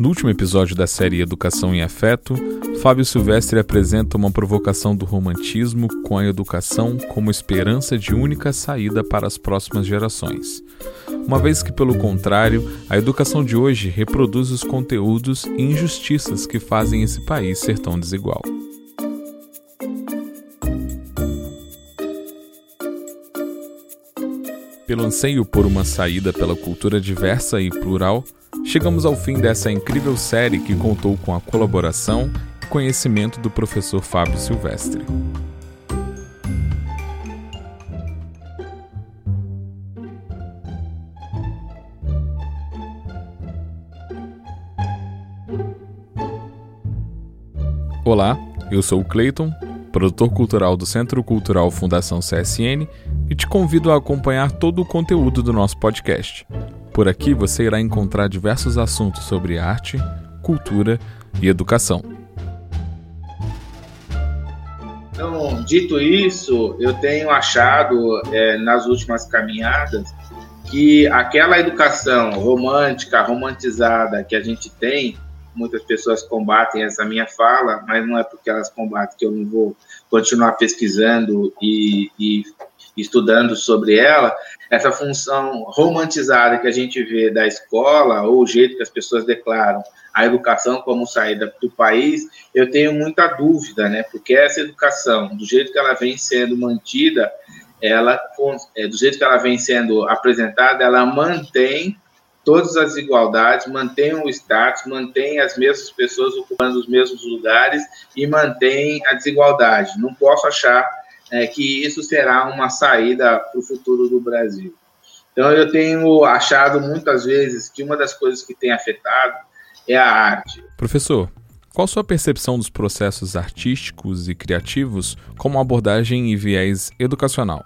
No último episódio da série Educação em Afeto, Fábio Silvestre apresenta uma provocação do romantismo com a educação como esperança de única saída para as próximas gerações. Uma vez que, pelo contrário, a educação de hoje reproduz os conteúdos e injustiças que fazem esse país ser tão desigual. Pelo anseio por uma saída pela cultura diversa e plural, Chegamos ao fim dessa incrível série que contou com a colaboração e conhecimento do professor Fábio Silvestre. Olá, eu sou o Clayton, produtor cultural do Centro Cultural Fundação CSN, e te convido a acompanhar todo o conteúdo do nosso podcast. Por aqui você irá encontrar diversos assuntos sobre arte, cultura e educação. Então, dito isso, eu tenho achado é, nas últimas caminhadas que aquela educação romântica, romantizada que a gente tem, muitas pessoas combatem essa minha fala, mas não é porque elas combatem que eu não vou continuar pesquisando e, e estudando sobre ela, essa função romantizada que a gente vê da escola, ou o jeito que as pessoas declaram a educação como saída do país, eu tenho muita dúvida, né? Porque essa educação, do jeito que ela vem sendo mantida, ela, é, do jeito que ela vem sendo apresentada, ela mantém todas as igualdades, mantém o status, mantém as mesmas pessoas ocupando os mesmos lugares e mantém a desigualdade. Não posso achar é, que isso será uma saída para o futuro do Brasil. Então, eu tenho achado muitas vezes que uma das coisas que tem afetado é a arte. Professor, qual sua percepção dos processos artísticos e criativos como abordagem e viés educacional?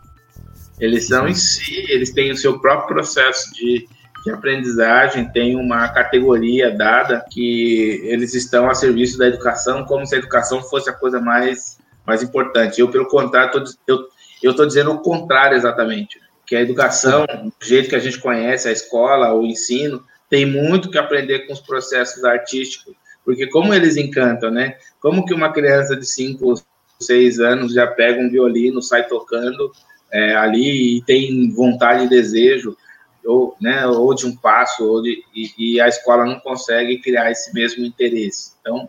Eles são em si, eles têm o seu próprio processo de, de aprendizagem, tem uma categoria dada que eles estão a serviço da educação, como se a educação fosse a coisa mais mais importante. Eu, pelo contrário, tô, eu estou dizendo o contrário exatamente, que a educação, do jeito que a gente conhece, a escola, o ensino, tem muito que aprender com os processos artísticos, porque como eles encantam, né? Como que uma criança de 5, 6 anos já pega um violino, sai tocando é, ali e tem vontade e desejo, ou, né, ou de um passo, ou de, e, e a escola não consegue criar esse mesmo interesse. Então,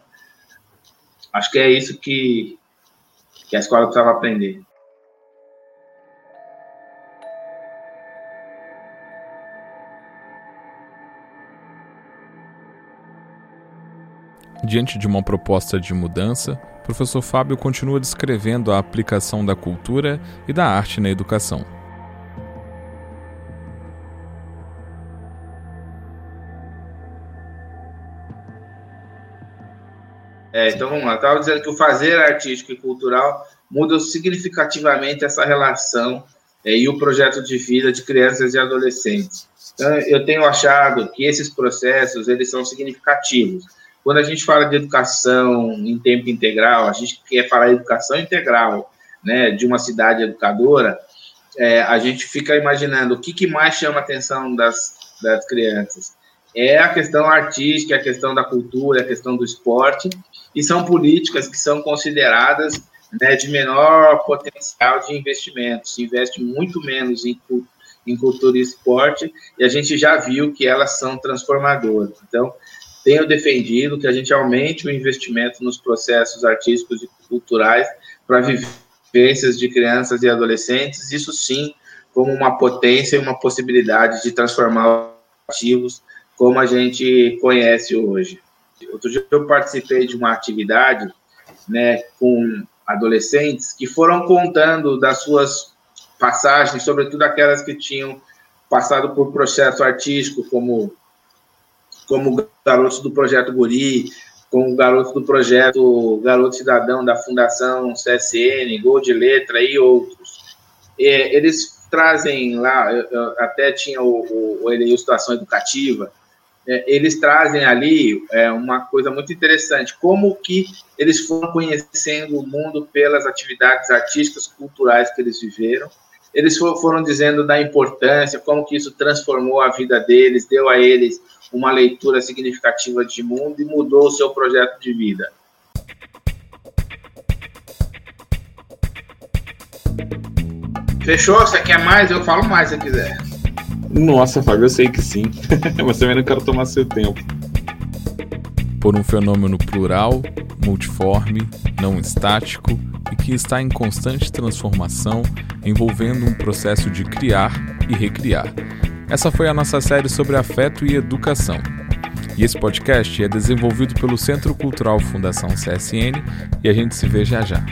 acho que é isso que, que a escola precisava aprender. Diante de uma proposta de mudança, professor Fábio continua descrevendo a aplicação da cultura e da arte na educação. É, então vamos lá. Estava dizendo que o fazer artístico e cultural muda significativamente essa relação é, e o projeto de vida de crianças e adolescentes. Então, eu tenho achado que esses processos eles são significativos. Quando a gente fala de educação em tempo integral, a gente quer falar educação integral, né, de uma cidade educadora, é, a gente fica imaginando o que, que mais chama a atenção das, das crianças. É a questão artística, é a questão da cultura, é a questão do esporte, e são políticas que são consideradas né, de menor potencial de investimento. Se investe muito menos em, em cultura e esporte, e a gente já viu que elas são transformadoras. Então, tenho defendido que a gente aumente o investimento nos processos artísticos e culturais para vivências de crianças e adolescentes, isso sim como uma potência e uma possibilidade de transformar ativos como a gente conhece hoje. Outro dia eu participei de uma atividade né, com adolescentes que foram contando das suas passagens, sobretudo aquelas que tinham passado por processo artístico, como como garotos do projeto Guri, como garotos do projeto Garoto Cidadão da Fundação CSN, Gol de Letra e outros. É, eles trazem lá, até tinha o, o, o Situação Educativa, eles trazem ali é, uma coisa muito interessante, como que eles foram conhecendo o mundo pelas atividades artísticas, culturais que eles viveram, eles foram dizendo da importância, como que isso transformou a vida deles, deu a eles uma leitura significativa de mundo e mudou o seu projeto de vida. Fechou? Você quer mais? Eu falo mais se quiser. Nossa, Fábio, eu sei que sim. Mas também não quero tomar seu tempo. Por um fenômeno plural, multiforme, não estático e que está em constante transformação, envolvendo um processo de criar e recriar. Essa foi a nossa série sobre afeto e educação. E esse podcast é desenvolvido pelo Centro Cultural Fundação CSN e a gente se vê já já.